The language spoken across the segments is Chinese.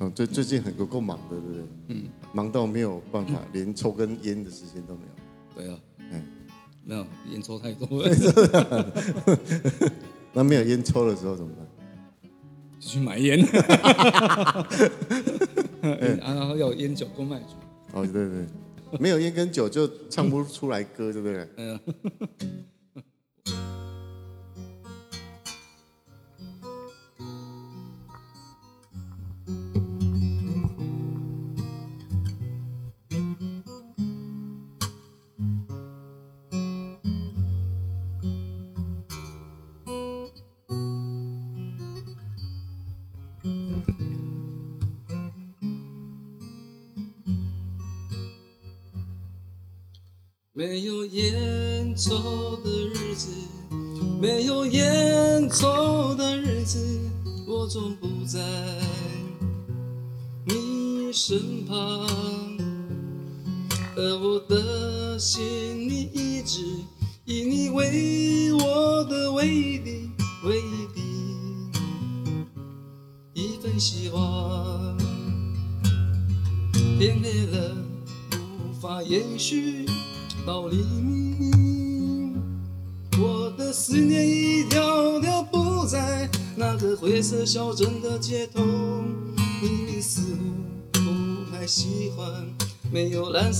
哦，最最近很有够忙的，对不对？嗯，忙到没有办法，连抽根烟的时间都没有。对啊，嗯，没有烟抽太多了。那没有烟抽的时候怎么办？就去买烟。然后有烟酒公卖局。哦，对对，没有烟跟酒就唱不出来歌，对不对？嗯。身旁，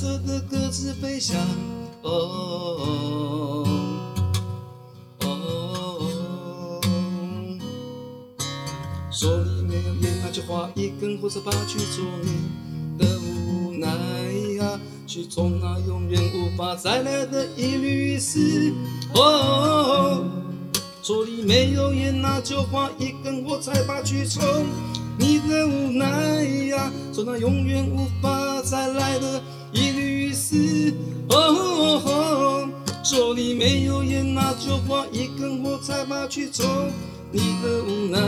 色的鸽子飞翔。哦哦哦，哦，说你没有烟，那就划一根火柴吧，去做你的无奈。去冲那永远无法再来的一缕丝。哦，说你没有烟，那就划一根火柴吧，去冲你的无奈呀。冲那永远无法再来的一缕丝。哦，说你没有烟，那就划一根火柴吧，去抽你的无奈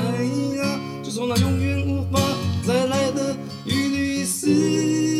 呀。就从那永远无法再来的一缕丝。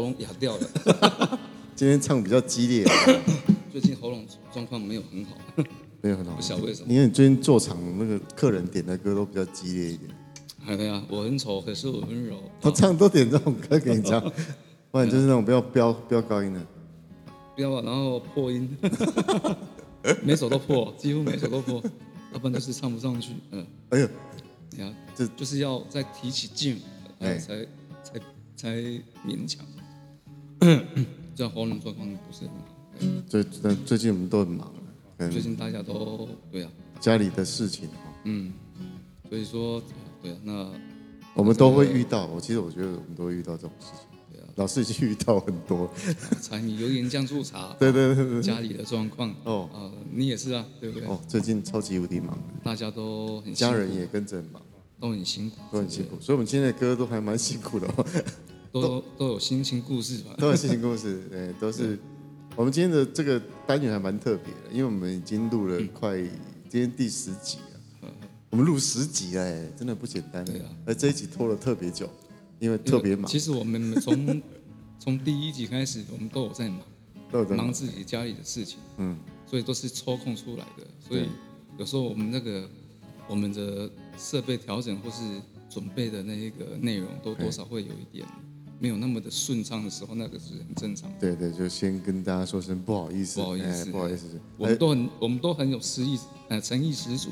喉咙哑掉了。今天唱比较激烈，最近喉咙状况没有很好，没有很好，不晓得为什么。因为你最近做场那个客人点的歌都比较激烈一点。哎呀，我很丑，可是我温柔。他唱都点这种歌给你唱，不然就是那种不要飙飙高音的，飙啊，然后破音，每首都破，几乎每首都破，要不然就是唱不上去。嗯，哎呦，你看，这就是要再提起劲，哎，才。才才勉强，这样喉咙状况不是很好。最最最近我们都很忙，最近大家都对啊，家里的事情嗯，所以说对啊，那我们都会遇到。我其实我觉得我们都会遇到这种事情。对啊，老师已经遇到很多。柴米油盐酱醋茶。对对对对。家里的状况哦啊，你也是啊，对不对？哦，最近超级无敌忙，大家都很家人也跟着很忙。都很辛苦，都很辛苦，所以我们今天的歌都还蛮辛苦的哦。都都有心情故事吧？都有心情故事，对，都是。我们今天的这个单元还蛮特别的，因为我们已经录了快今天第十集了。我们录十集哎，真的不简单。对啊，而这一集拖了特别久，因为特别忙。其实我们从 从第一集开始，我们都有在忙，都有在忙自己家里的事情。嗯，所以都是抽空出来的。所以有时候我们那个。我们的设备调整或是准备的那一个内容，都多少会有一点没有那么的顺畅的时候，那个是很正常的。对对，就先跟大家说声不好意思，不好意思，不好意思。我们都很，我们都很有诚意，呃，诚意十足。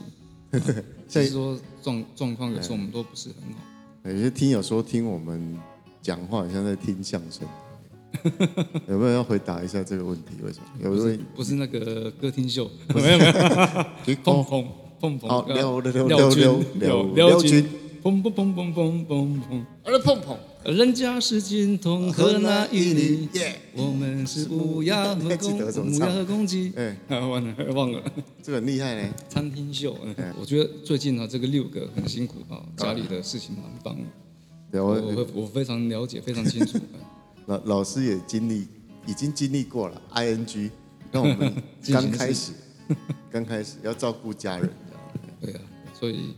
所以说状状况有时候我们都不是很好。有些听友说听我们讲话，好像在听相声。有没有要回答一下这个问题？为什么？有位不是那个歌厅秀，没有 没有，碰碰。碰碰，廖廖廖廖廖廖廖军，砰砰砰砰砰砰砰，我来碰碰。人家是金童和那玉女，我们是乌鸦和公 乌鸦和公鸡。哎，忘了 忘了，这个很厉害呢。餐厅秀，我觉得最近啊，这个六个很辛苦啊，家里的事情蛮忙。我我我非常了解，非常清楚。老老师也经历，已经经历过了。I N G，让我们刚开始，刚开始要照顾家人。对啊，所以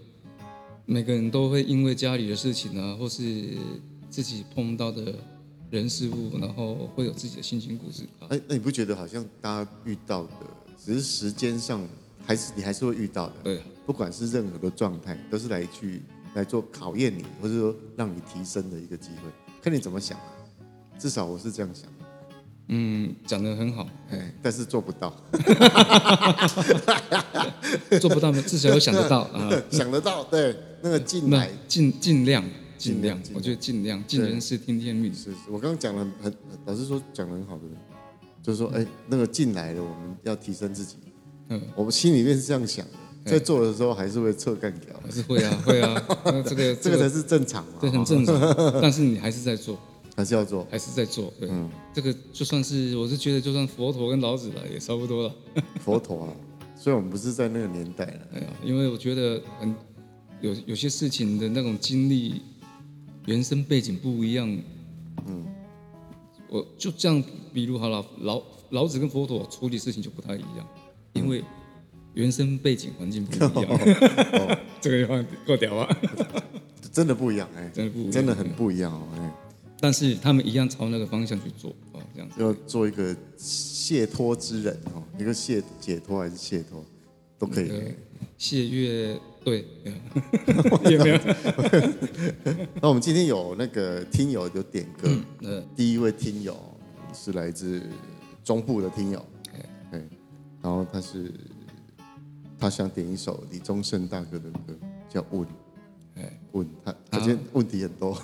每个人都会因为家里的事情啊，或是自己碰到的人事物，然后会有自己的心情故事。哎，那你不觉得好像大家遇到的，只是时间上，还是你还是会遇到的？对啊，不管是任何的状态，都是来去来做考验你，或者说让你提升的一个机会，看你怎么想。至少我是这样想，嗯，讲得很好，哎，但是做不到，做不到吗？至少有想得到啊，想得到，对，那个进来，尽尽量，尽量，我觉得尽量，尽人事听天命。是是，我刚刚讲了很，老师说讲的很好的，就是说，哎，那个进来了，我们要提升自己，嗯，我们心里面是这样想的，在做的时候还是会侧干掉，还是会啊，会啊，这个这个才是正常嘛，这很正常，但是你还是在做。还是要做，还是在做。对，嗯，这个就算是，我是觉得，就算佛陀跟老子了，也差不多了。佛陀啊，虽然我们不是在那个年代了。哎呀，因为我觉得很有有些事情的那种经历，原生背景不一样。嗯，我就这样，比如好了，老老子跟佛陀处理事情就不太一样，因为原生背景环境不一样。这个地方够屌啊！真的不一样，哎，真的不，真的很不一样哦，哎。但是他们一样朝那个方向去做啊，这样子要做一个解脱之人哦，一个解解脱还是解脱都可以。谢月对，也没有？那我们今天有那个听友有点歌，嗯，第一位听友是来自中部的听友，对，然后他是他想点一首李宗盛大哥的歌，叫《问》。问他，他今天问题很多，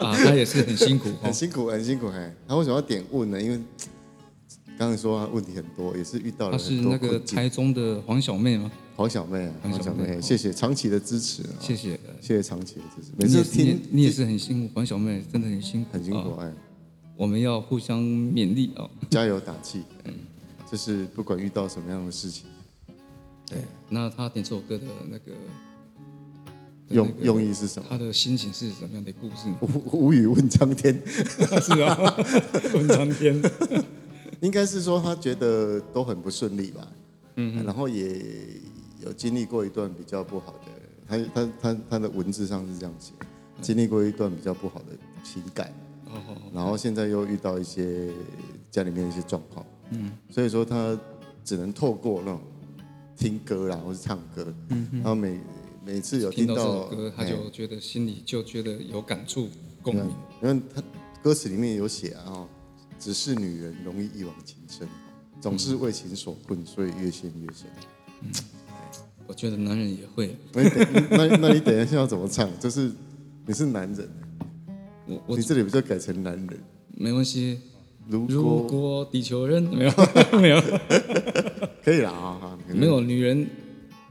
啊，他也是很辛苦，很辛苦，很辛苦。哎，他为什么要点问呢？因为刚才说他问题很多，也是遇到了很多。他是那个台中的黄小妹吗？黄小妹啊，黄小妹，谢谢长期的支持，谢谢，谢谢长期的支持。每次听你也是很辛苦，黄小妹真的很辛苦，很辛苦。哎，我们要互相勉励哦，加油打气。嗯，就是不管遇到什么样的事情，对。那他点这首歌的那个。用用意是什么？他的心情是什么样的故事？无无语问苍天，是啊，问苍天，应该是说他觉得都很不顺利吧，嗯，然后也有经历过一段比较不好的，他他他他的文字上是这样写，经历过一段比较不好的情感，哦，然后现在又遇到一些家里面的一些状况，嗯，所以说他只能透过那种听歌啦，或是唱歌，嗯，然后每。每次有听到，听到这首歌，他就觉得心里就觉得有感触、共鸣。因为他歌词里面有写啊，只是女人容易一往情深，总是为情所困，所以越陷越深。嗯，我觉得男人也会。那那那你等一下要怎么唱？就是你是男人，我我你这里不就改成男人？没关系。如果如果地球人没有 没有，可以了啊，没有女人，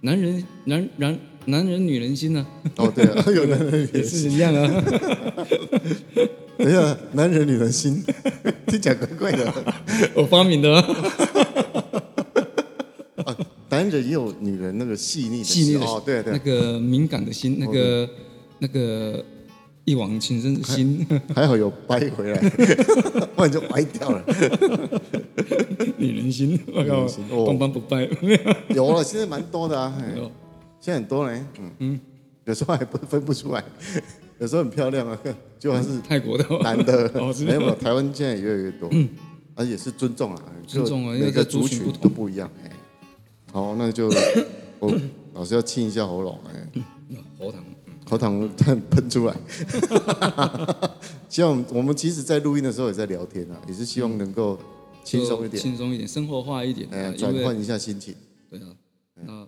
男人男男。男人女人心呢？哦，对啊，有男人也是一样啊。等一下，男人女人心，听起来怪怪的。我发明的。啊，男人也有女人那个细腻的心哦，对对，那个敏感的心，那个那个一往情深的心，还好有掰回来，不然就歪掉了。女人心，我靠，半般不掰。有了，现在蛮多的啊。现在很多人，嗯嗯，有时候还不分不出来，有时候很漂亮啊，就还是泰国的。男的，没有，台湾现在也越来越多，嗯，而且是尊重啊，尊重啊，每个族群都不一样，哎，好，那就 我老师要清一下喉咙，哎，喉糖，喉糖 喷出来，希望我们其实，在录音的时候也在聊天啊，也是希望能够轻松一点，轻松一点，生活化一点，哎，转换一下心情，对啊，那。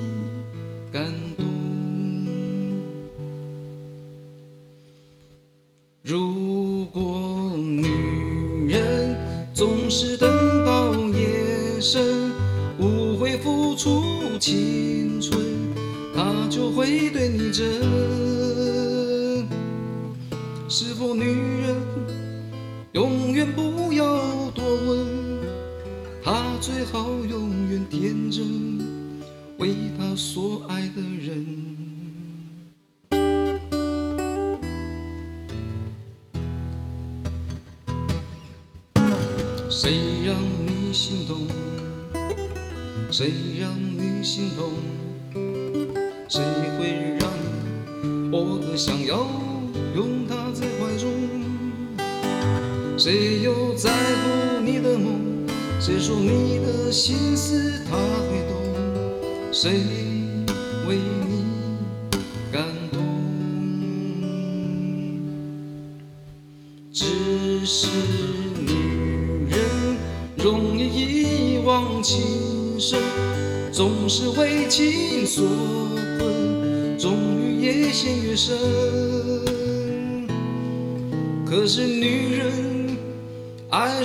总是等到夜深，无悔付出青春，他就会对你真。是否女人永远不要多问，她最好永远天真，为她所爱的人。谁让你心痛？谁会让你我想要？拥他在怀中，谁又在乎你的梦？谁说你的心思他会懂？谁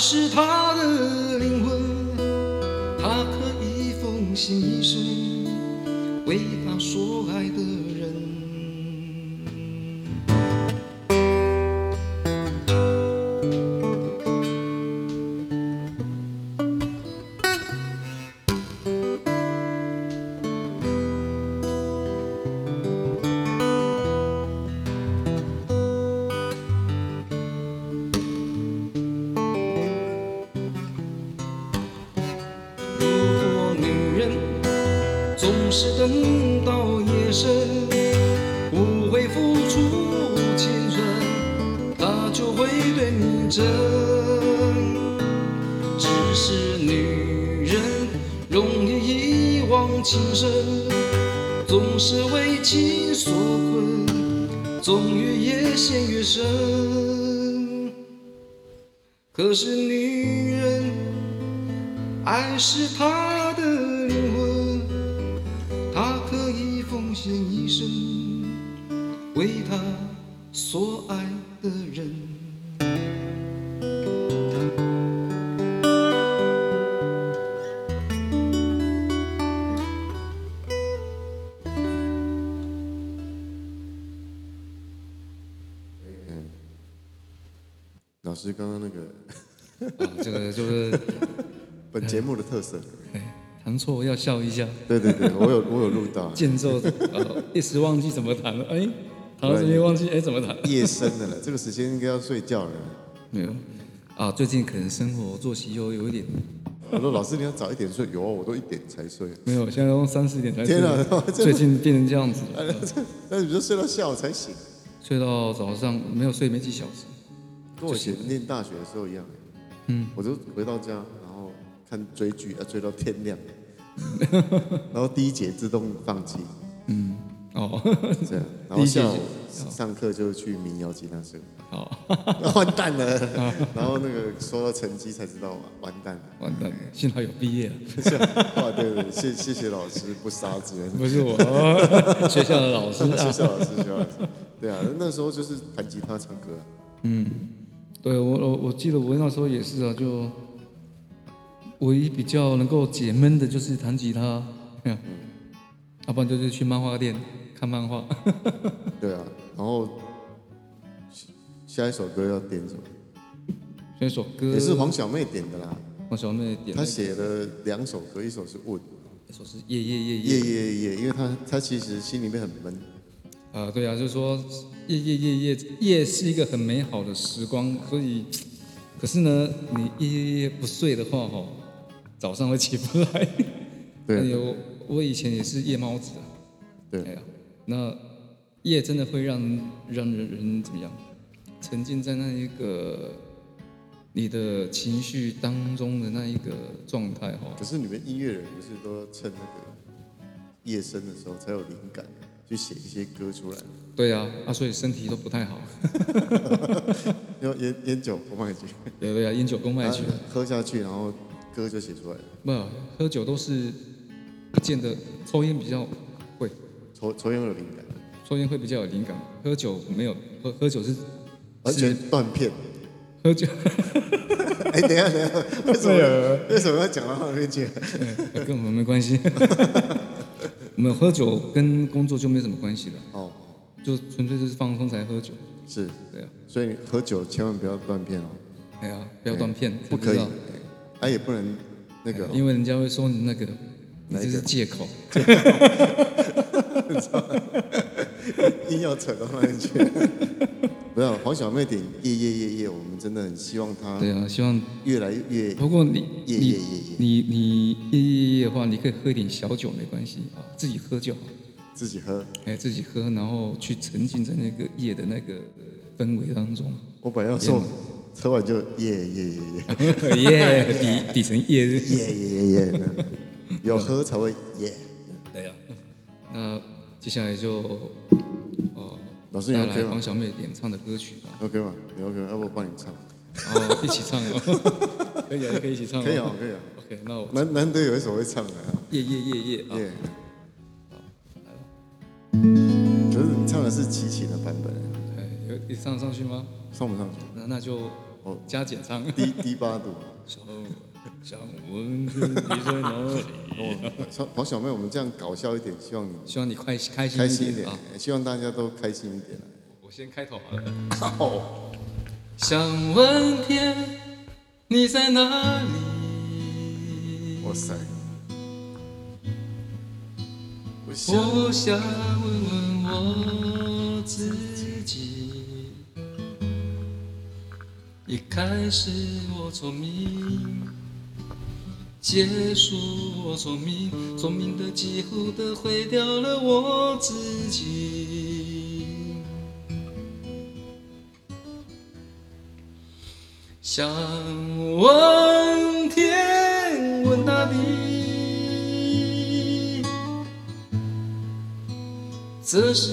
是他总是等到夜深，不会付出青春，他就会对你真。只是女人容易一往情深，总是为情所困，终于越陷越深。可是女人，爱是她弹错要笑一下。对对对，我有我有录到。间奏，呃，一时忘记怎么弹了，哎，弹到这边忘记，哎，怎么弹？夜深的了，这个时间应该要睡觉了。没有，啊，最近可能生活作息又有一点。我说老师你要早一点睡，有啊，我都一点才睡。没有，现在都三四点才睡。天啊，最近变成这样子。那你就睡到下午才醒？睡到早上没有睡没几小时，跟我以前念大学的时候一样。嗯，我就回到家，然后看追剧，要追到天亮。然后第一节自动放弃，嗯，哦，这样，然后下午上课就去民谣吉他社，哦，那 完蛋了，然后那个说到成绩才知道完蛋了，完蛋了，幸好有毕业，哇，对对，谢谢谢老师不杀之恩，不是我，学校的老师，学校老师，学校老师，对啊，那时候就是弹吉他唱歌，嗯，对我我我记得我那时候也是啊，就。唯一比较能够解闷的就是弹吉他，嗯，要 不然就是去漫画店看漫画。对啊，然后下一首歌要点什么？下一首歌也是黄小妹点的啦。黄小妹点。她写了两首歌，一首是问，一首是夜夜夜夜夜夜，因为她她其实心里面很闷。啊，对啊，就是说夜夜夜夜夜是一个很美好的时光，所以可是呢，你夜夜夜不睡的话，哈。早上会起不来，对，有我以前也是夜猫子啊，对呀，那夜真的会让让人人怎么样？沉浸在那一个你的情绪当中的那一个状态哈。可是你们音乐人不是都要趁那个夜深的时候才有灵感，去写一些歌出来？对啊，啊，所以身体都不太好。要烟烟酒公卖局。对对啊，烟酒公卖局。喝下去，然后歌就写出来了。不，喝酒都是不见得，抽烟比较会。抽抽烟会有灵感。抽烟会比较有灵感，喝酒没有，喝喝酒是完全断片。喝酒，哎，等一下，等一下，为什么为什么要讲到后面去？跟我们没关系。我们喝酒跟工作就没什么关系了。哦，就纯粹就是放松才喝酒。是，对啊。所以喝酒千万不要断片哦。哎呀，不要断片，不可以。哎，也不能那个，因为人家会说你那个，你这是借口。硬要扯到那里去。不要黄小妹点夜夜夜夜，我们真的很希望她。对啊，希望越来越。不过你夜夜夜夜，你你夜夜夜的话，你可以喝一点小酒没关系啊，自己喝就好。自己喝。哎，自己喝，然后去沉浸在那个夜的那个氛围当中。我本来要说，喝完就耶耶耶耶耶底底层夜日。夜夜夜夜。有喝才会耶。对呀。那接下来就哦。老师，你 OK 吗？黄小妹演唱的歌曲吧。OK 吗？你 OK 吗？要不我帮你唱？哦，一起唱哦。可以啊，可以一起唱。可以啊，可以啊。OK，那我难难得有一首会唱的。夜夜夜夜。夜。好，来了。可是你唱的是齐秦的版本。哎，有你唱得上去吗？上不上去？那那就哦加减唱。低低八度。想问你在哪里？黄小妹，我们这样搞笑一点，希望你希望你快开心开心一点，希望大家都开心一点。我先开头好了。哦。想问天，你在哪里？哇塞！我想问问我自己。一开始我聪明。结束我聪明，聪明的几乎都毁掉了我自己。想问天，问大地，这是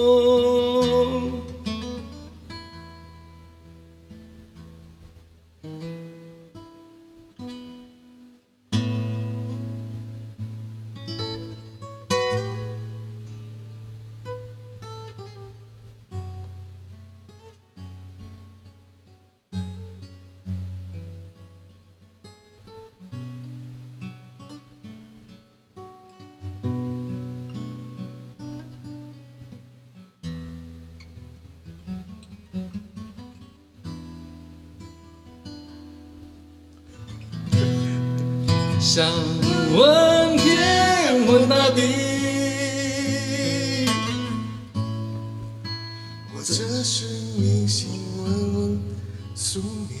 想问天，问大地，或者是迷信，问问宿命，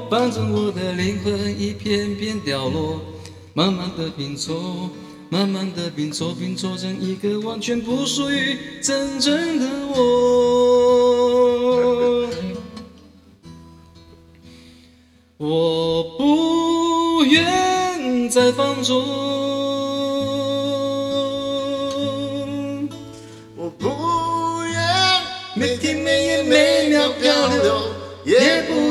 反正我的灵魂一片片凋落，慢慢的拼凑，慢慢的拼凑，拼凑成一个完全不属于真正的我。我不愿再放纵，我不愿每天每夜每秒漂流，也不愿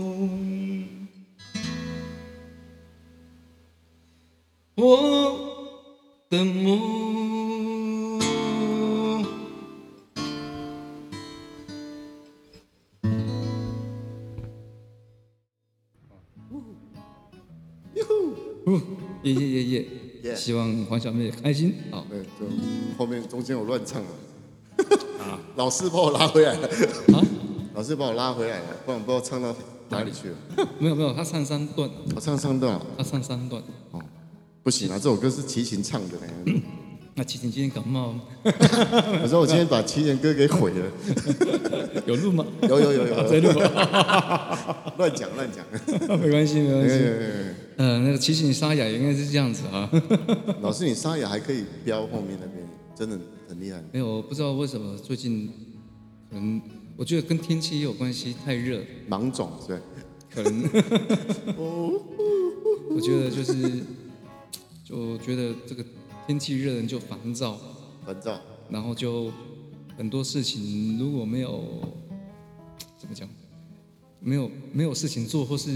我的梦。哟呼！耶耶耶耶！希望黄小妹开心。好，对，就后面中间有乱唱了。啊，老师把我拉回来了。啊，老师把我拉回来了，不然不知道唱到哪里去了。没有没有，他唱三段。我唱三段。他唱三段。哦，不行啊，这首歌是齐秦唱的呢。那齐秦今天感冒。我说我今天把齐秦歌给毁了。有录吗？有有有有。在录。乱讲乱讲。没关系没关系。呃，那个齐秦沙哑应该是这样子啊。老师，你沙哑还可以飙后面那边，真的很厉害。没有，我不知道为什么最近，可能我觉得跟天气也有关系，太热。芒种对。可能。我觉得就是，就觉得这个天气热人就烦躁。烦躁。然后就很多事情如果没有，怎么讲，没有没有事情做或是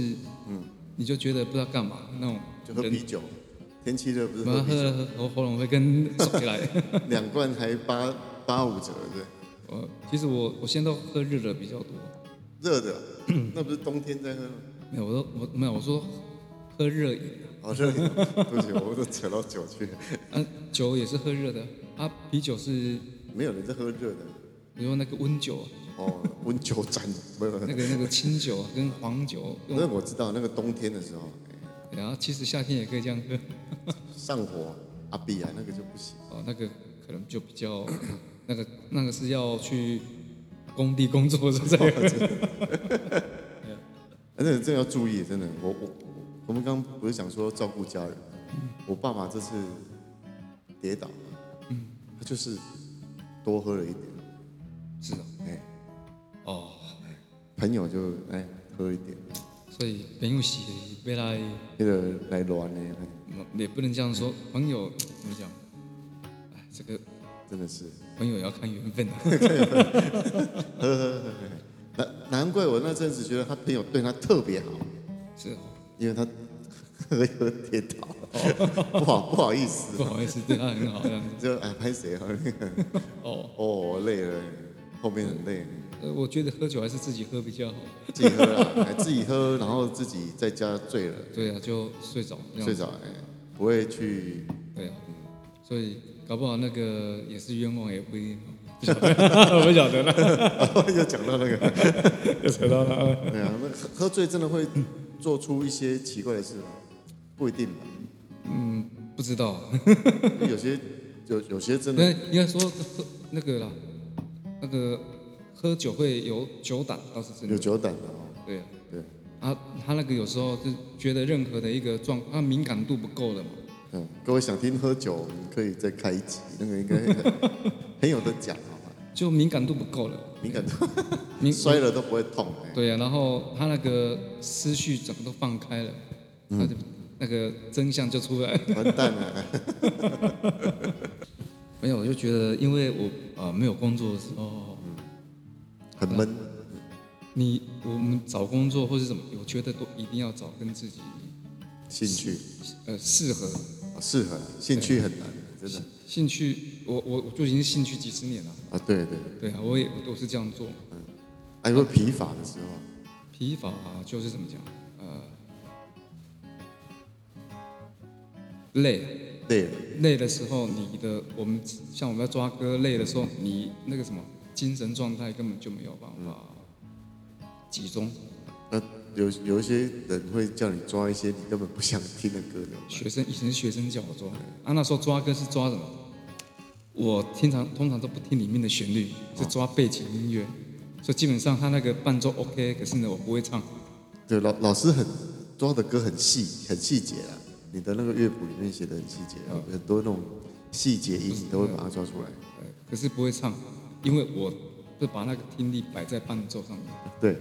嗯。你就觉得不知道干嘛那种，就喝啤酒，天气热不是喝啤酒，喝喝我喉咙会跟 耸起来。两罐才八八五折，对。我其实我我现在都喝热的比较多。热的？那不是冬天在喝吗？没有，我都我没有，我说喝热饮。哦，热饮，对不起，我都扯到酒去。啊，酒也是喝热的啊，啤酒是没有人在喝热的。比如那个温酒。哦，温酒斩，不是那个那个清酒跟黄酒。那我知道，那个冬天的时候。然后其实夏天也可以这样喝。上火阿比啊，那个就不行。哦，那个可能就比较，那个那个是要去工地工作的这样。而且这要注意，真的，我我我们刚刚不是讲说照顾家人，我爸爸这次跌倒，嗯，他就是多喝了一点。是的，哎。哦，朋友就哎喝一点，所以朋友是要来那个来暖的，也不能这样说。朋友怎么讲？哎，这个真的是朋友要看缘分的。喝喝喝，难难怪我那阵子觉得他朋友对他特别好，是，因为他喝一喝跌倒，不好不好意思，不好意思，对他很好这样子，就哎拍谁啊？哦 哦累了，后面很累。呃，我觉得喝酒还是自己喝比较好。自己喝啊，自己喝，然后自己在家醉了。对啊，就睡着。睡着哎，不会去。对啊，所以搞不好那个也是冤枉，也不一定。不晓得，我 不晓得了。又讲到那个，又扯到了。对啊，那喝喝醉真的会做出一些奇怪的事吗？不一定吧。嗯，不知道。有些有有些真的。应该说喝那个啦，那个。喝酒会有酒胆，倒是真的。有酒胆的哦。对啊，对。啊，他那个有时候就觉得任何的一个状，他敏感度不够了嘛。嗯，各位想听喝酒，你可以再开一集，那个应该很 有的讲，好吧？就敏感度不够了。敏感度，你摔了都不会痛。对啊，然后他那个思绪整个都放开了，他就那个真相就出来了。完蛋了。没有，我就觉得，因为我啊没有工作的时候。很闷，你我们找工作或是什么，我觉得都一定要找跟自己兴趣，呃，适合适合，兴趣很难，真的。兴趣，我我我就已经兴趣几十年了。啊，对对对啊，我也我都是这样做。嗯，还有疲乏的时候。疲乏就是怎么讲？呃，累。累累的时候，你的我们像我们要抓歌，累的时候，你那个什么精神状态根本就没有办法集中。那有有一些人会叫你抓一些你根本不想听的歌的。学生以前是学生叫我抓，啊那时候抓歌是抓什么？我经常通常都不听里面的旋律，是抓背景音乐，所以基本上他那个伴奏 OK，可是呢我不会唱。对，老老师很抓的歌很细很细节啊。你的那个乐谱里面写的很细节，啊、很多那种细节音你都会把它抓出来。可是不会唱，因为我是把那个听力摆在伴奏上面。对。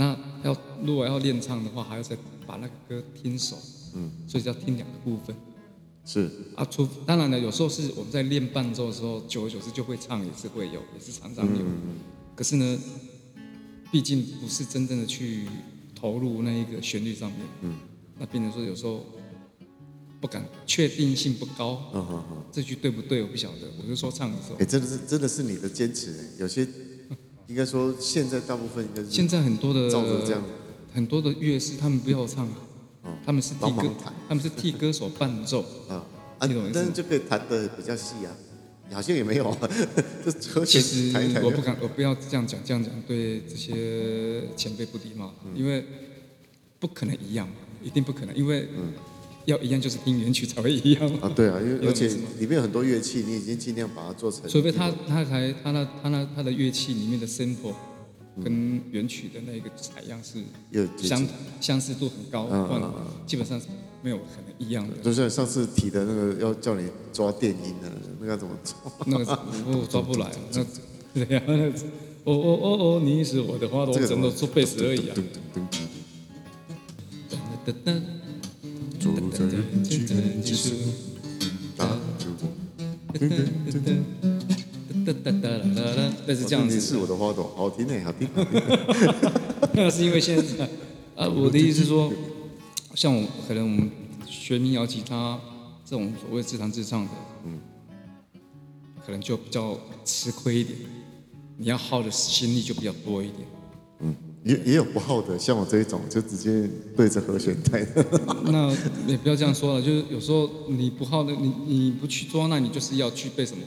那要如果要练唱的话，还要再把那个歌听熟。嗯。所以要听两个部分。是。啊，除当然了，有时候是我们在练伴奏的时候，久而久之就会唱，也是会有，也是常常有。嗯、可是呢，毕竟不是真正的去投入那一个旋律上面。嗯。那变成说有时候。不敢，确定性不高。嗯哼哼，这句对不对？我不晓得。我就说唱的时候。哎，真的是，真的是你的坚持。有些，应该说现在大部分应该是。现在很多的照着这样，很多的乐师他们不要唱啊，他们是替歌，他们是替歌手伴奏。啊，你懂意思？但是就可以弹的比较细啊，好像也没有啊。其实我不敢，我不要这样讲，这样讲对这些前辈不礼貌，因为不可能一样，一定不可能，因为。要一样就是听原曲才会一样啊，对啊，因为而且里面有很多乐器，你已经尽量把它做成。除非他他还他那他那他的乐器里面的 sample 跟原曲的那个采样是相相似度很高，基本上是没有可能一样的。就像上次提的那个要叫你抓电音的，那个怎么抓？那个我抓不来，那 对呀，哦哦哦哦，你是我的花朵，我只能做贝斯而已啊。坐在人群中，继续打住。但是这样子。是我的花朵，好听诶，好听。那是因为现在啊，我的意思是说，像我可能我们学民谣吉他这种所谓自弹自唱的，嗯，可能就比较吃亏一点，你要耗的心力就比较多一点，嗯。也也有不好的，像我这一种就直接对着和弦弹。那也不要这样说了，就是有时候你不好的，你你不去抓，那你就是要具备什么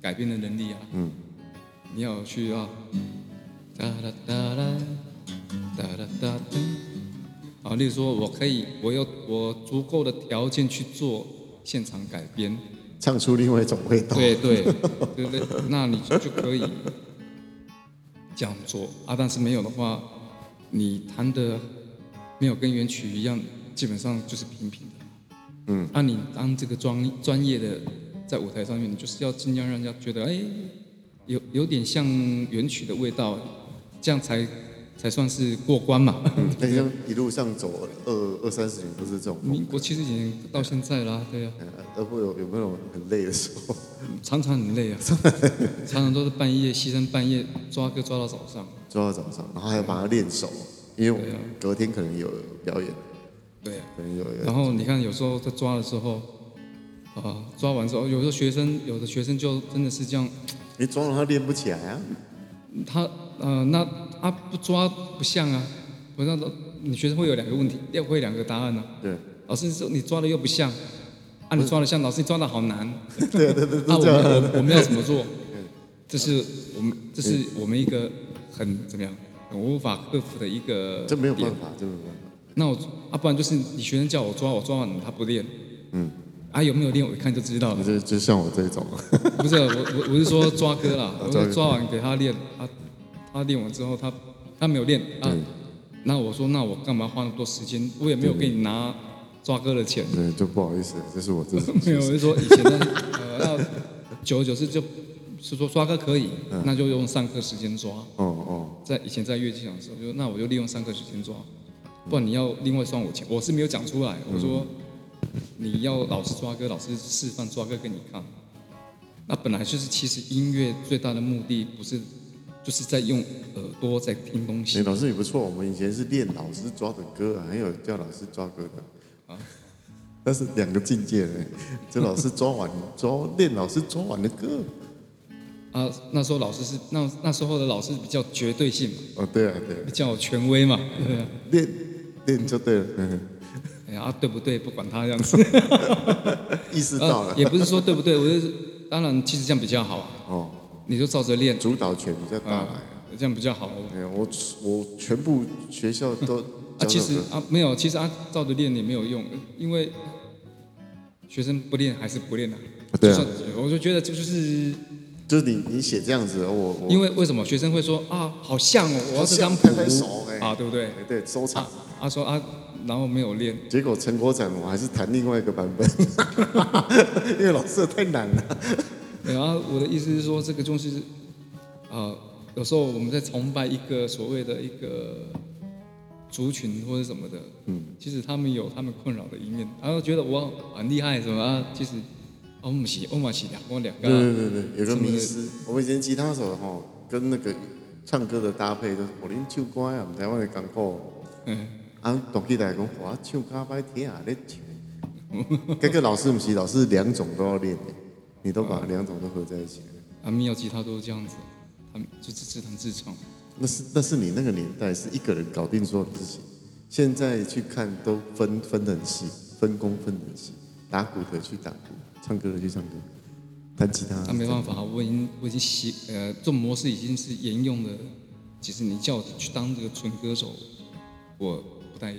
改变的能力啊。嗯。你要去啊。哒哒哒啦，哒哒哒哒。啊，例如说我可以，我有我足够的条件去做现场改编，唱出另外一种味道。对对对对，那你就可以。这样做啊，但是没有的话，你弹的没有跟原曲一样，基本上就是平平的。嗯，啊，你当这个专专业的在舞台上面，你就是要尽量让人家觉得，哎，有有点像原曲的味道，这样才才算是过关嘛。嗯，那像一路上走二二三十年都是这种。民国七十几年到现在啦，对呀、啊。都会有有没有很累的时候？常常很累啊，常常都是半夜牺牲半夜抓歌抓到早上，抓到早上，然后还要把它练熟，因为隔天可能有表演。对啊，可能有。然后你看，有时候在抓的时候，啊，抓完之后，有时候学生有的学生就真的是这样，你抓了他练不起来啊？他呃，那他不抓不像啊，我那你学生会有两个问题，要会两个答案呢。对，老师说你抓的又不像。啊，你抓的像老师，你抓的好难。对对对。啊，我们我们要怎么做？这是我们这是我们一个很怎么样，很无法克服的一个。这没有办法，这没有办法。那我啊，不然就是你学生叫我抓，我抓完了他不练。嗯。啊，有没有练？我一看就知道了。就就像我这种。不是我我我是说抓歌啦，我说抓完给他练，他他练完之后他他没有练啊，那我说那我干嘛花那么多时间？我也没有给你拿。抓歌的钱，对，就不好意思，这是我自己。没有，我就说以前的，呃，那久而久之就是说抓歌可以，嗯、那就用上课时间抓。哦哦，在以前在乐器厂的时候，就那我就利用上课时间抓，不然你要另外算我钱，我是没有讲出来。我说你要老师抓歌，老师示范抓歌给你看。那本来就是，其实音乐最大的目的不是，就是在用耳朵在听东西。老师也不错，我们以前是练老师抓的歌，还有叫老师抓歌的啊。那是两个境界呢。这老师抓完抓练老师抓完的歌。啊，那时候老师是那那时候的老师比较绝对性嘛。哦，对啊，对啊。比较权威嘛。对啊。练练就对了。哎呀，对不对？不管他这样子。意识到了、啊。也不是说对不对，我就是当然，其实这样比较好。哦。你就照着练。主导权比较大。啊、这样比较好。没有，我我全部学校都。啊，其实啊，没有，其实啊，照着练也没有用，因为学生不练还是不练的、啊。对啊。我就觉得这就是。就是你你写这样子，我我因为为什么学生会说啊，好像哦，我要这张谱啊，对不对？对，收藏。他说啊，然后没有练，结果成果展我还是弹另外一个版本，因为老师太难了。然后我的意思是说，这个东西啊，有时候我们在崇拜一个所谓的一个族群或者什么的，嗯，其实他们有他们困扰的一面，然后觉得我很厉害什么啊，其实。我们是，我们是两，我两个。对对对对，有个迷思。我们以前吉他手哈，跟那个唱歌的搭配都是，我练唱歌呀，我们台湾的港口。嗯。啊，同起来讲，我唱歌歹听啊，你唱。这个老师不是，老师两种都要练的，你都把两种都合在一起。啊，民谣吉他都是这样子，他们就自自弹自唱。那是那是你那个年代是一个人搞定所有事情，现在去看都分分得很细，分工分得很细，打鼓的去打鼓。唱歌的去唱歌，弹吉他。那没办法，我已经我已经习呃，这种模式已经是沿用了。其实你叫我去当这个纯歌手，我不太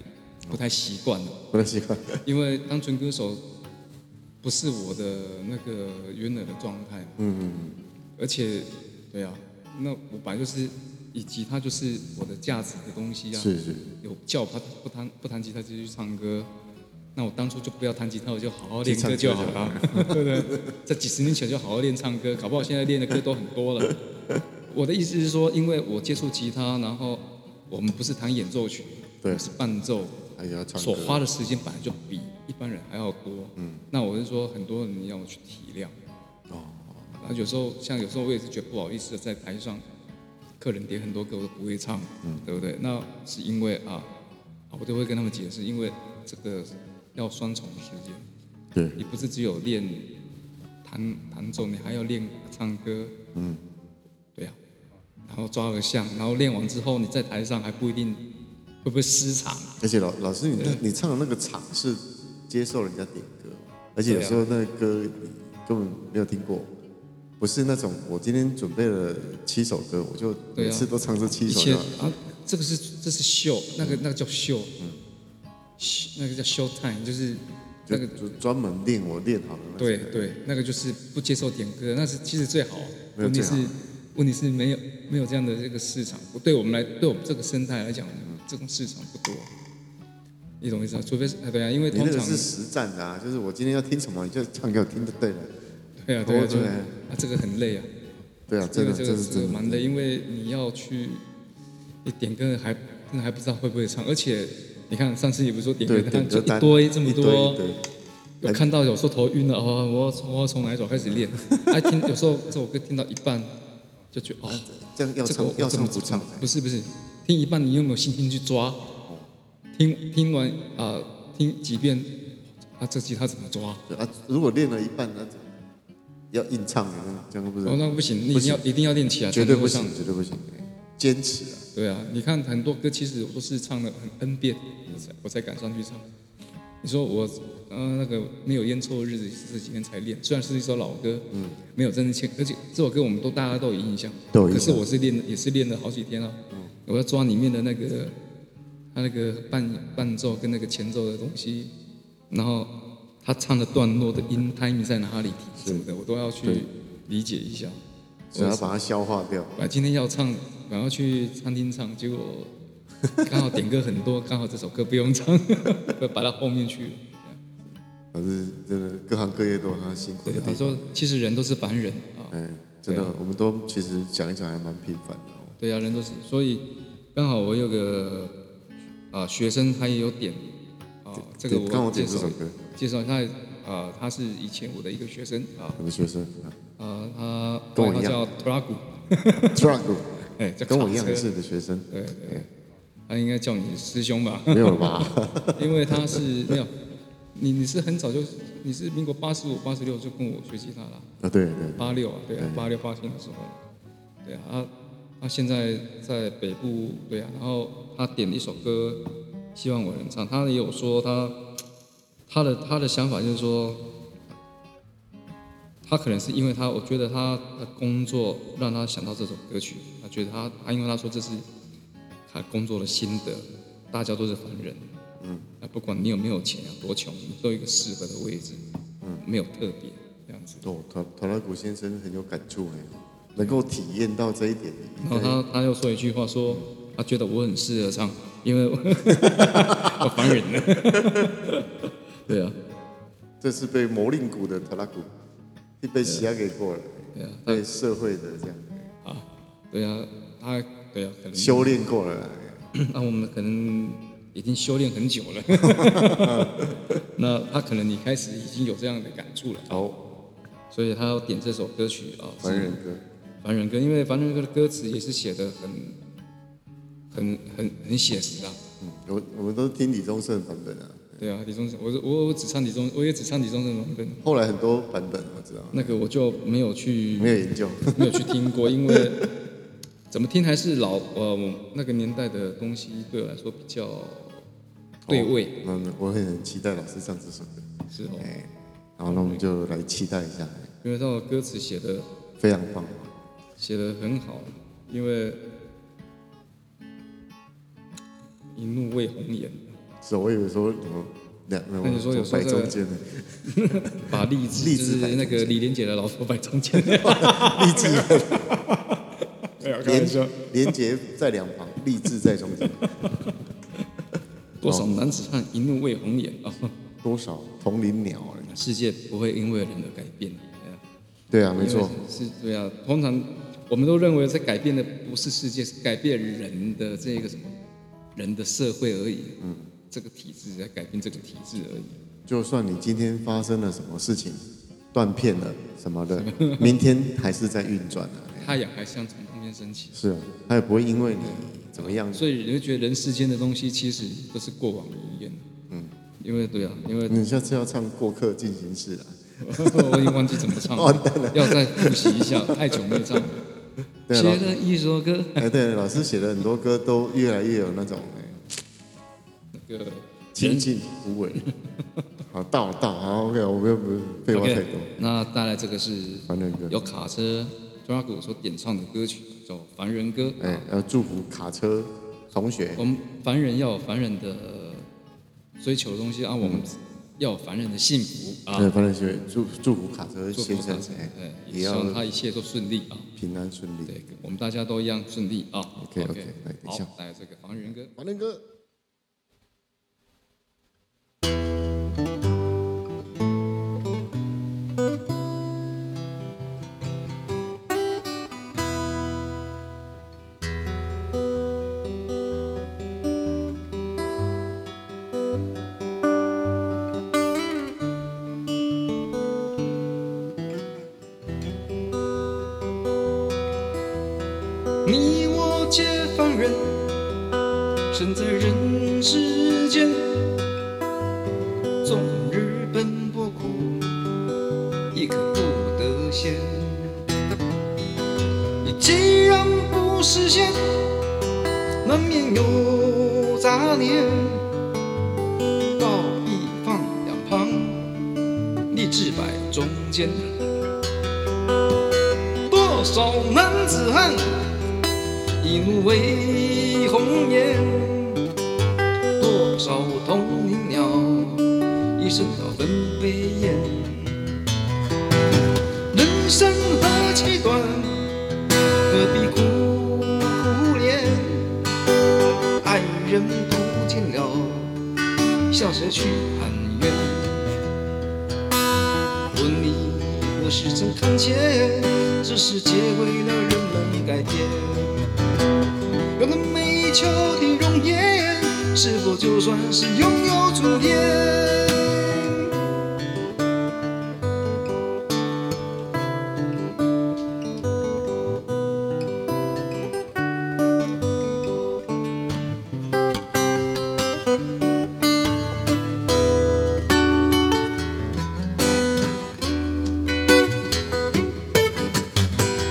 不太习惯了。不太习惯。因为当纯歌手不是我的那个原来的状态。嗯嗯。而且，对啊，那我本来就是以吉他就是我的价值的东西啊。是是。有叫他不不弹不弹吉他就去唱歌。那我当初就不要弹吉他，我就好好练歌就好了，对不对？在几十年前就好好练唱歌，搞不好现在练的歌都很多了。我的意思是说，因为我接触吉他，然后我们不是弹演奏曲，对，是伴奏，所花的时间本来就比一般人还要多。嗯，那我是说，很多人要我去体谅。哦，那有时候像有时候我也是觉得不好意思，在台上客人点很多歌我都不会唱，嗯，对不对？那是因为啊，我都会跟他们解释，因为这个。要双重的时间，对，你不是只有练弹弹奏，你还要练唱歌，嗯，对呀、啊，然后抓个像，然后练完之后你在台上还不一定会不会失常。而且老老师你，你你唱的那个场是接受人家点歌，而且有时候那个歌你根本没有听过，不是那种我今天准备了七首歌，我就每次都唱这七首歌啊，这个是这是秀，那个那个叫秀，嗯。那个叫 show time，就是那个就专门练我练好的。对对，那个就是不接受点歌，那是其实最好。问题是问题是没有没有这样的这个市场，对我们来对我们这个生态来讲，这种市场不多。你懂意思啊？除非是对啊，因为通常是实战的啊，就是我今天要听什么，你就唱给我听就对了。对啊对啊对啊，这个很累啊。对啊，这个这个这个蛮累，因为你要去你点歌还还不知道会不会唱，而且。你看上次也不是说点歌单就一堆这么多，有看到有时候头晕了哦，我要我要从哪一首开始练？哎，听有时候这首歌听到一半就觉得哦，这样要唱要唱不唱？不是不是，听一半你有没有信心去抓？听听完啊，听几遍啊，这吉他怎么抓？啊，如果练了一半那要硬唱，这样不是？哦，那不行，你一定要一定要练起来，绝对不行，绝对不行。坚持啊！对啊，你看很多歌，其实我都是唱了很 N 遍，我才我才敢上去唱。你说我，嗯、呃，那个没有烟抽的日子这几天才练，虽然是一首老歌，嗯，没有真正签，而且这首歌我们都大家都有印象，都有。可是我是练，也是练了好几天啊。嗯，我要抓里面的那个，他那个伴伴奏跟那个前奏的东西，然后他唱的段落的音 timing 在哪里什么的，我都要去理解一下。我要把它消化掉。啊，今天要唱，然后去餐厅唱，结果刚好点歌很多，刚好这首歌不用唱，就摆到后面去了。可是真的，各行各业都很辛苦。对，他说其实人都是凡人啊。哎，真的，我们都其实讲一讲还蛮平凡的。对呀，人都是，所以刚好我有个啊学生，他也有点啊，这个我刚好点这首歌，介绍他啊，他是以前我的一个学生啊。什么学生？啊，他跟我一样叫 Tragu，Tragu，哎，跟我一样是的学生，对对，他应该叫你师兄吧？没有了吧？因为他是没有，你你是很早就你是民国八十五八十六就跟我学吉他了啊？对对，八六啊，对啊，八六八七的时候，对啊，他他现在在北部，对啊，然后他点了一首歌，希望我能唱。他也有说他他的他的想法就是说，他可能是因为他，我觉得他的工作让他想到这首歌曲，他觉得他他因为他说这是他工作的心得，大家都是凡人。嗯，那不管你有没有钱啊，多穷，你都有一个适合的位置，嗯，没有特别这样子。哦，陶陶拉古先生很有感触哎，能够体验到这一点。然后他他又说一句话说，说他觉得我很适合唱，因为我，我烦人了。对啊，这是被魔令鼓的特拉古，被洗压给过了。对啊，被社会的这样。啊，对啊，他对啊，可能修炼过了。那我们可能。已经修炼很久了，那他可能你开始已经有这样的感触了哦，所以他要点这首歌曲啊，凡人歌，凡人歌，因为凡人歌的歌词也是写的很、很、很、很写实啊。嗯，我我们都听李宗盛版本啊。对啊，李宗盛，我我我只唱李宗，我也只唱李宗盛版本。后来很多版本我知道。那个我就没有去，没有研究，没有去听过，因为怎么听还是老呃那个年代的东西，对我来说比较。对味，嗯，我会很期待老师唱这首歌。是哦，哎，然后那我们就来期待一下。因为这首歌词写的非常棒，写的很好。因为一怒为红颜，是，我以为说什么两，那你说有摆中间的，把励志就是那个李连杰的老婆摆中间，励志，连连杰在两旁，励志在中间。多少男子汉一怒为红颜啊！多少同林鸟，世界不会因为人而改变。对啊，没错，是，对啊。通常我们都认为在改变的不是世界，是改变人的这个什么人的社会而已。嗯，这个体制在改变这个体制而已。就算你今天发生了什么事情，断片了什么的，明天还是在运转的。太阳还像从空间升起。是啊，它也不会因为你。怎么样？所以你就觉得人世间的东西其实都是过往云烟。嗯，因为对啊，因为你下次要唱《过客进行式》了，我已经忘记怎么唱 了，要再复习一下，太久没唱了。写了一首歌，哎，对，老师写的很多歌，都越来越有那种那个前进无为。好，到到好，OK，我不要不废话太多。那带来这个是凡人歌，有卡车专阿古所点唱的歌曲。叫凡人歌，哎，要祝福卡车同学。我们凡人要有凡人的追求的东西啊，我们要凡人的幸福啊。对，凡人学祝祝福卡车先生，对，也希望他一切都顺利啊，平安顺利。对，我们大家都一样顺利啊。OK OK，来，等一下，来这个凡人哥，凡人歌。多少男子汉，一怒为就算是拥有春天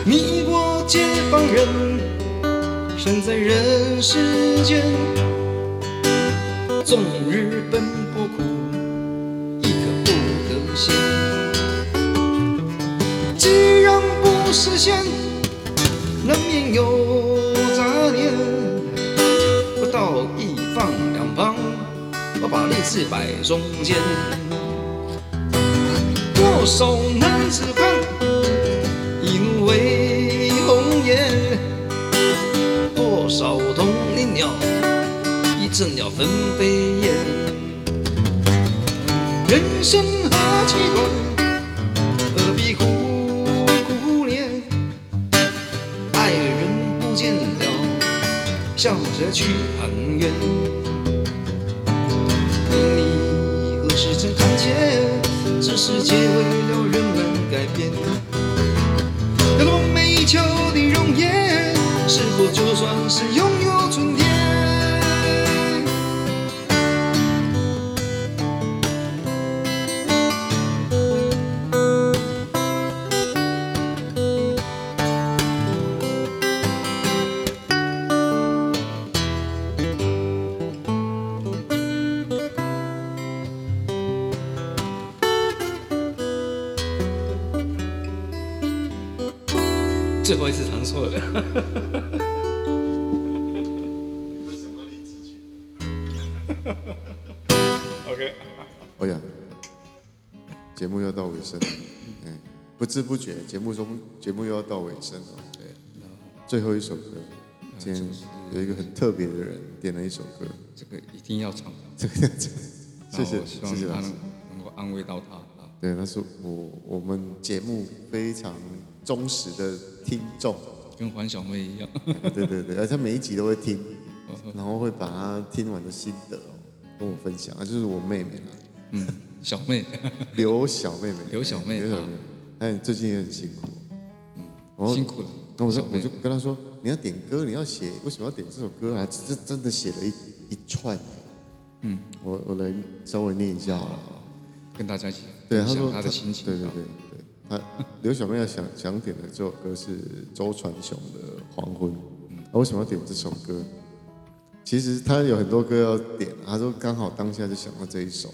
你我皆凡人生在人世。终日奔波苦，一刻不得闲。既然不实现，难免有杂念。我刀一放两旁，我把利字摆中间。多少分飞燕。人生何其短，何必苦苦恋？爱人不见了，笑着去喊冤。最后一次唱错了。OK。欧阳，节目要到尾声了，嗯，不知不觉节目中节目又要到尾声了。对，最后一首歌，今天有一个很特别的人点了一首歌，这个一定要唱。这 个谢谢谢谢老师，能够安慰到他。对，那是我我们节目非常忠实的听众，跟黄小妹一样。对对对，而且每一集都会听，然后会把她听完的心得跟我分享。啊，就是我妹妹了，嗯，小妹，刘小妹妹，刘小妹，刘小妹，哎，最近也很辛苦，嗯，辛苦了。那我说，我就跟她说，你要点歌，你要写，为什么要点这首歌啊？这真的写了一一串，嗯，我我来稍微念一下好了，跟大家一起。对，他说他的心情。对对对对，他刘小妹要想想点的这首歌是周传雄的《黄昏》。他为什么要点这首歌？其实他有很多歌要点，他说刚好当下就想到这一首，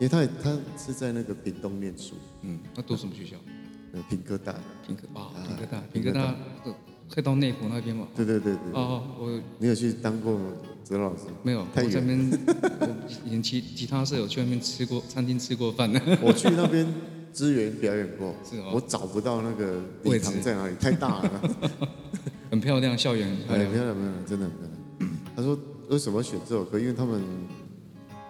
因为他他是在那个屏东念书。嗯，那读什么学校？呃，屏科大。屏科啊，屏科大，屏科大，快到内湖那边嘛。对对对对。哦，我。你有去当过哲老师？没有，太远。我在那边，以前其其他舍友去那边吃过餐厅吃过饭呢。我去那边支援表演过，是哦。我找不到那个礼堂在哪里，太大了。很漂亮，校园很漂亮，很漂亮，真的很漂亮。他说为什么选这首歌？因为他们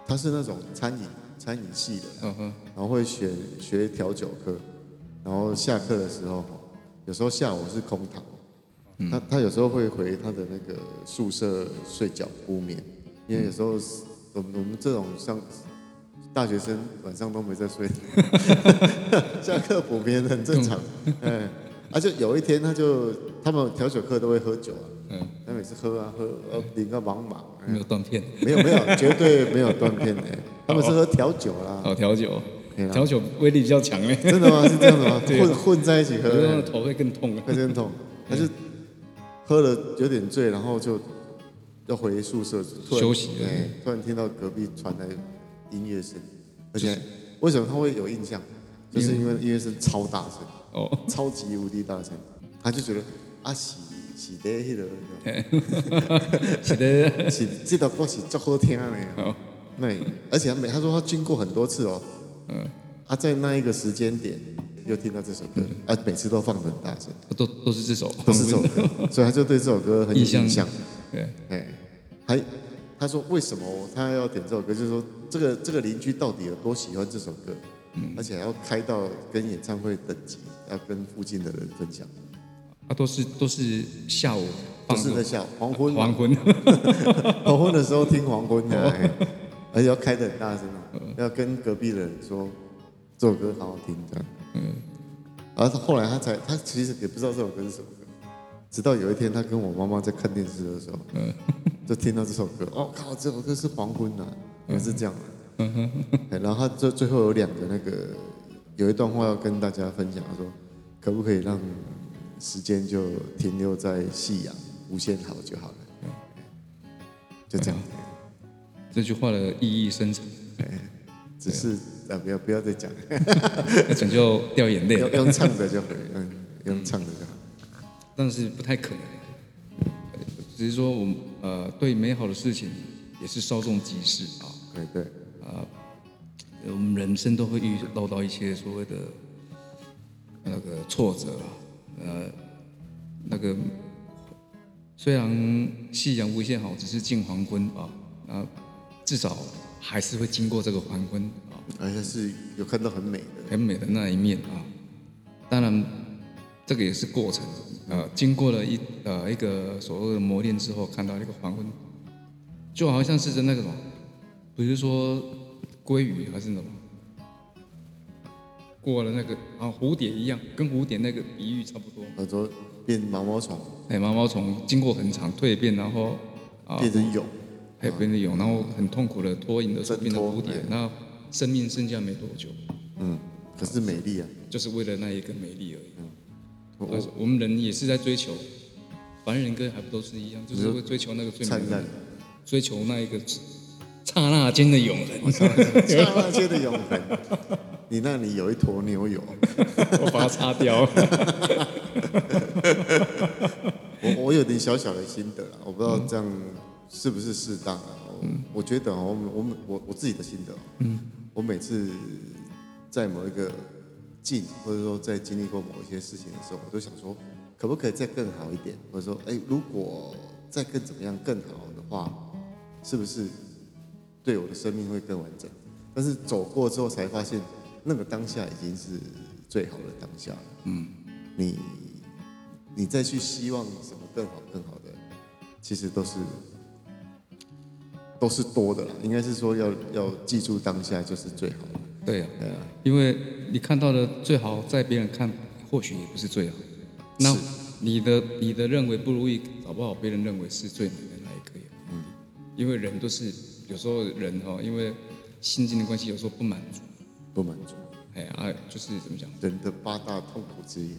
他是那种餐饮餐饮系的，嗯哼，然后会选学调酒课，然后下课的时候，有时候下午是空堂。他他有时候会回他的那个宿舍睡觉补眠，因为有时候我们我们这种像大学生晚上都没在睡，下课补眠很正常。哎，而且有一天他就他们调酒课都会喝酒啊，嗯，他每次喝啊喝，呃，领个茫茫，没有断片，没有没有，绝对没有断片的。他们是喝调酒啦，哦，调酒，调酒威力比较强哎，真的吗？是这样的吗？混混在一起喝，头会更痛，会更痛，他是？喝了有点醉，然后就要回宿舍休息。哎，突然听到隔壁传来音乐声，而且为什么？他会有印象？就是因为音乐声超大声，哦，超级无敌大声，他就觉得啊，是是的，那个，是的，是这首歌是最好听的。哦，对，而且他每他说他经过很多次哦，嗯，他在那一个时间点。又听到这首歌，啊，每次都放得很大声，都都是这首，都是这首歌，所以他就对这首歌很有印象。对，哎，还他说为什么他要点这首歌，就是说这个这个邻居到底有多喜欢这首歌，嗯，而且还要开到跟演唱会等级，要跟附近的人分享。啊，都是都是下午，都是在下午黄昏，黄昏，黄昏的时候听黄昏的，而且要开的很大声哦，要跟隔壁的人说这首歌好好听这样。嗯，然后后来他才，他其实也不知道这首歌是什么歌，直到有一天他跟我妈妈在看电视的时候，嗯，就听到这首歌，哦靠，这首歌是黄昏呐，原来是这样的，嗯哼，然后他最最后有两个那个，有一段话要跟大家分享，他说可不可以让时间就停留在夕阳无限好就好了，就这样。这句话的意义深长，只是啊，不要不要再讲，讲就掉眼泪，用用唱的就可以，嗯，用唱的就好。但是不太可能，只是说我们呃，对美好的事情也是稍纵即逝啊。对对啊，我们人生都会遇到到一些所谓的那个挫折啊，呃，那个虽然夕阳无限好，只是近黄昏啊，啊，至少还是会经过这个黄昏啊，而且是有看到很美的、很美的那一面啊。当然，这个也是过程。呃，经过了一呃一个所谓的磨练之后，看到一个黄昏，就好像是在那个什么，比如说鲑鱼还是什么，过了那个啊蝴蝶一样，跟蝴蝶那个比喻差不多。耳朵变毛毛虫，哎，毛毛虫经过很长蜕变，然后啊变成蛹，哎变成蛹，然后很痛苦的脱颖而出变成蝴蝶，那生命剩下没多久，嗯，可是美丽啊，就是为了那一个美丽而已。我我们人也是在追求，凡人跟还不都是一样，就是会追求那个最灿烂，追求那一个刹那间的永恒，刹那间的永恒。你那里有一坨牛油，我把它擦掉。我我有点小小的心得啊，我不知道这样是不是适当啊。我觉得我我我我自己的心得，嗯，我每次在某一个。境，或者说在经历过某一些事情的时候，我都想说，可不可以再更好一点？或者说，哎，如果再更怎么样更好的话，是不是对我的生命会更完整？但是走过之后才发现，那个当下已经是最好的当下了。嗯，你你再去希望什么更好更好的，其实都是都是多的了。应该是说要要记住当下就是最好的。对呀，对呀，因为你看到的最好，在别人看或许也不是最好。那你的你的认为不如意，搞不好别人认为是最美的那一个。嗯，因为人都是有时候人哈，因为心境的关系，有时候不满足，不满足。哎啊，就是怎么讲？人的八大痛苦之一。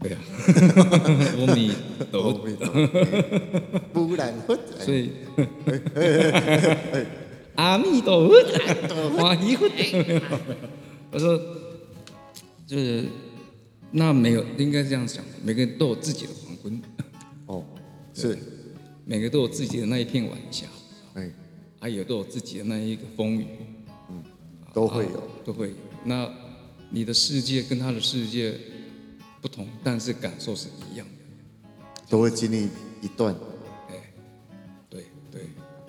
对呀，阿弥陀佛，不然佛。所以。阿弥陀佛，欢喜佛。我说，就是那没有，应该这样想，每个人都有自己的黄昏。哦，是，每个都有自己的那一片晚霞。哎，还有都有自己的那一个风雨。嗯，都会有，都会有。那你的世界跟他的世界不同，但是感受是一样的。都会经历一段。哎，对对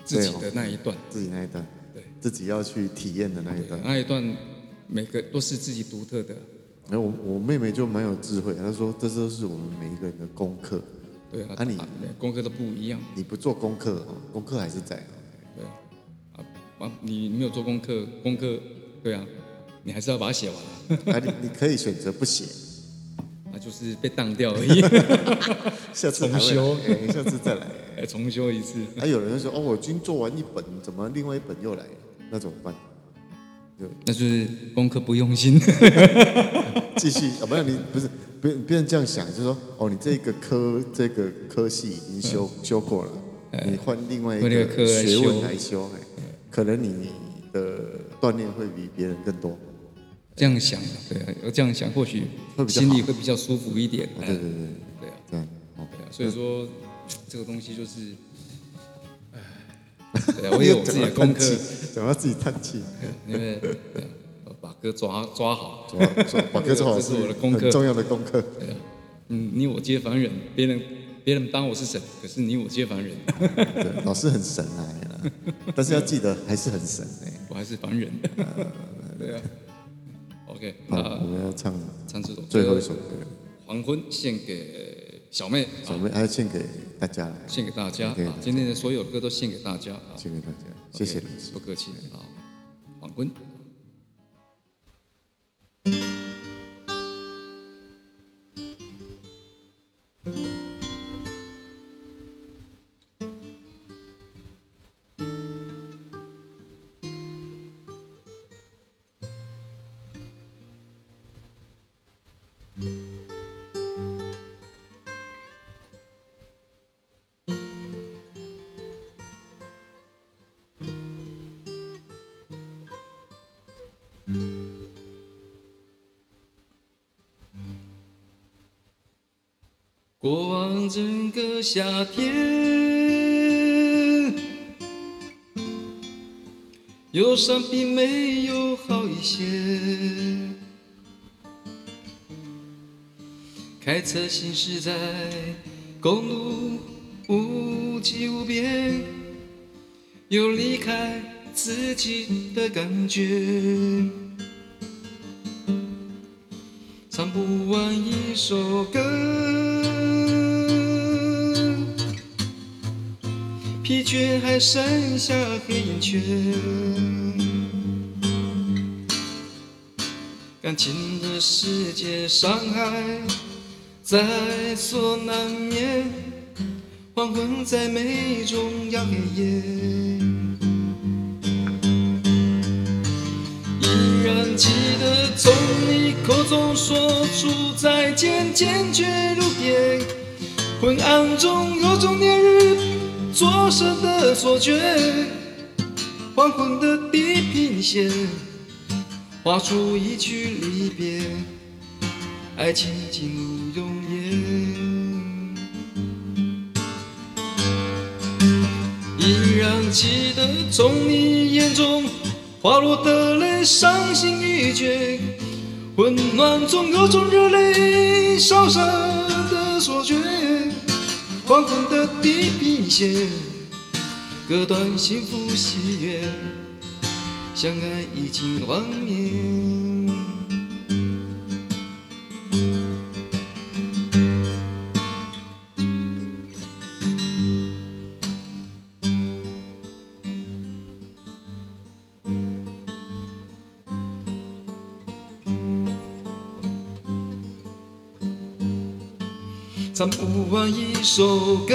自己的那一段，自己那一段，对，自己要去体验的那一段，那一段每个都是自己独特的。然后我我妹妹就蛮有智慧，她说这都是我们每一个人的功课。对啊，啊你功课都不一样，你不做功课，功课还是在。对你没有做功课，功课对啊，你还是要把它写完。啊你你可以选择不写，那就是被当掉而已。下次重修，下次再来。重修一次，还有人说：“哦，我已经做完一本，怎么另外一本又来？那怎么办？”那就是功课不用心。继续啊，不要你不是，别别人这样想，就是说：“哦，你这个科这个科系已经修修过了，你换另外一个学问来修，可能你的锻炼会比别人更多。”这样想，对啊，要这样想，或许心里会比较舒服一点。对对对，对啊，对啊，所以说。这个东西就是，哎，我也有我自己的功课，想要自己叹气，因为把歌抓抓好，抓抓把歌抓好是我的功课，很重要的功课。嗯，你我皆凡人，别人别人当我是神，可是你我皆凡人。对，老师很神啊，但是要记得还是很神哎，我还是凡人。对啊，OK，那我们要唱唱这首最后一首歌，《黄昏》献给。小妹，小妹，还要献给大家，献给大家。今天的所有歌都献给大家，献给大家，谢谢你，不客气。好，黄昏。过往整个夏天，忧伤并没有好一些。开车行驶在公路无际无边，有离开自己的感觉，唱不完一首歌。疲倦还剩下黑眼圈，感情的世界伤害在所难免，黄昏在美中要黑坚决如铁，昏暗中有种烈日。灼身的错觉，黄昏的地平线，画出一句离别，爱情进入永远。依然记得从你眼中滑落的泪，伤心欲绝，温暖中有种热泪烧伤的错觉。黄昏的地平线，割断幸福喜悦，相爱已经幻灭。唱不完一首歌，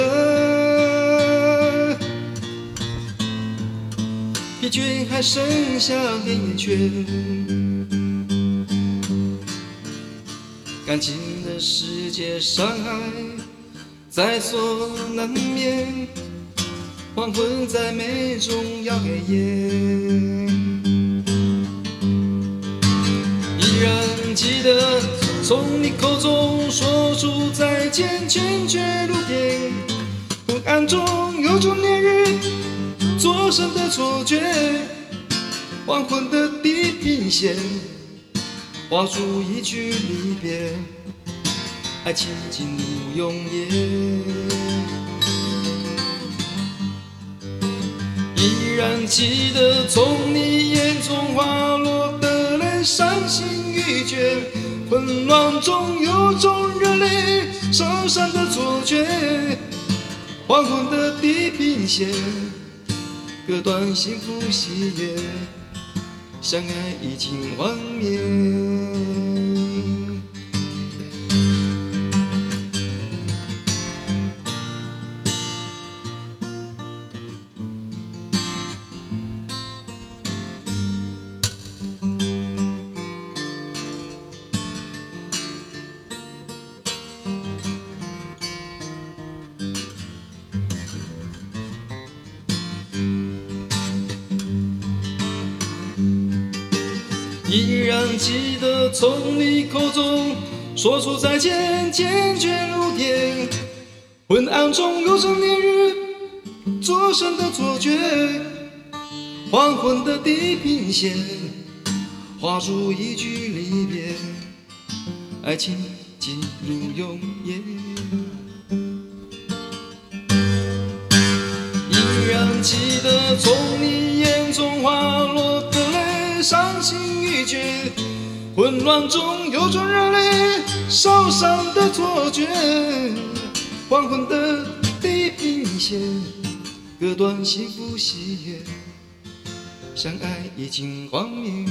疲倦还剩下黑眼圈，感情的世界伤害在所难免，黄昏在美中要黑夜，依然记得。从你口中说出再见，坚决如铁。昏暗中有种烈日灼身的错觉，黄昏的地平线画出一句离别，爱情进入永夜。依然记得从你眼中滑落的泪，伤心欲绝。混乱中有种热泪受伤的错觉，黄昏的地平线，割断幸福喜悦，相爱已经幻灭。依然记得从你口中说出再见，坚决如铁。昏暗中有种烈日灼身的错觉，黄昏的地平线画出一句离别，爱情进入永夜。混乱中有种热泪烧伤的错觉，黄昏的地平线，割断幸福喜悦，相爱已经幻灭。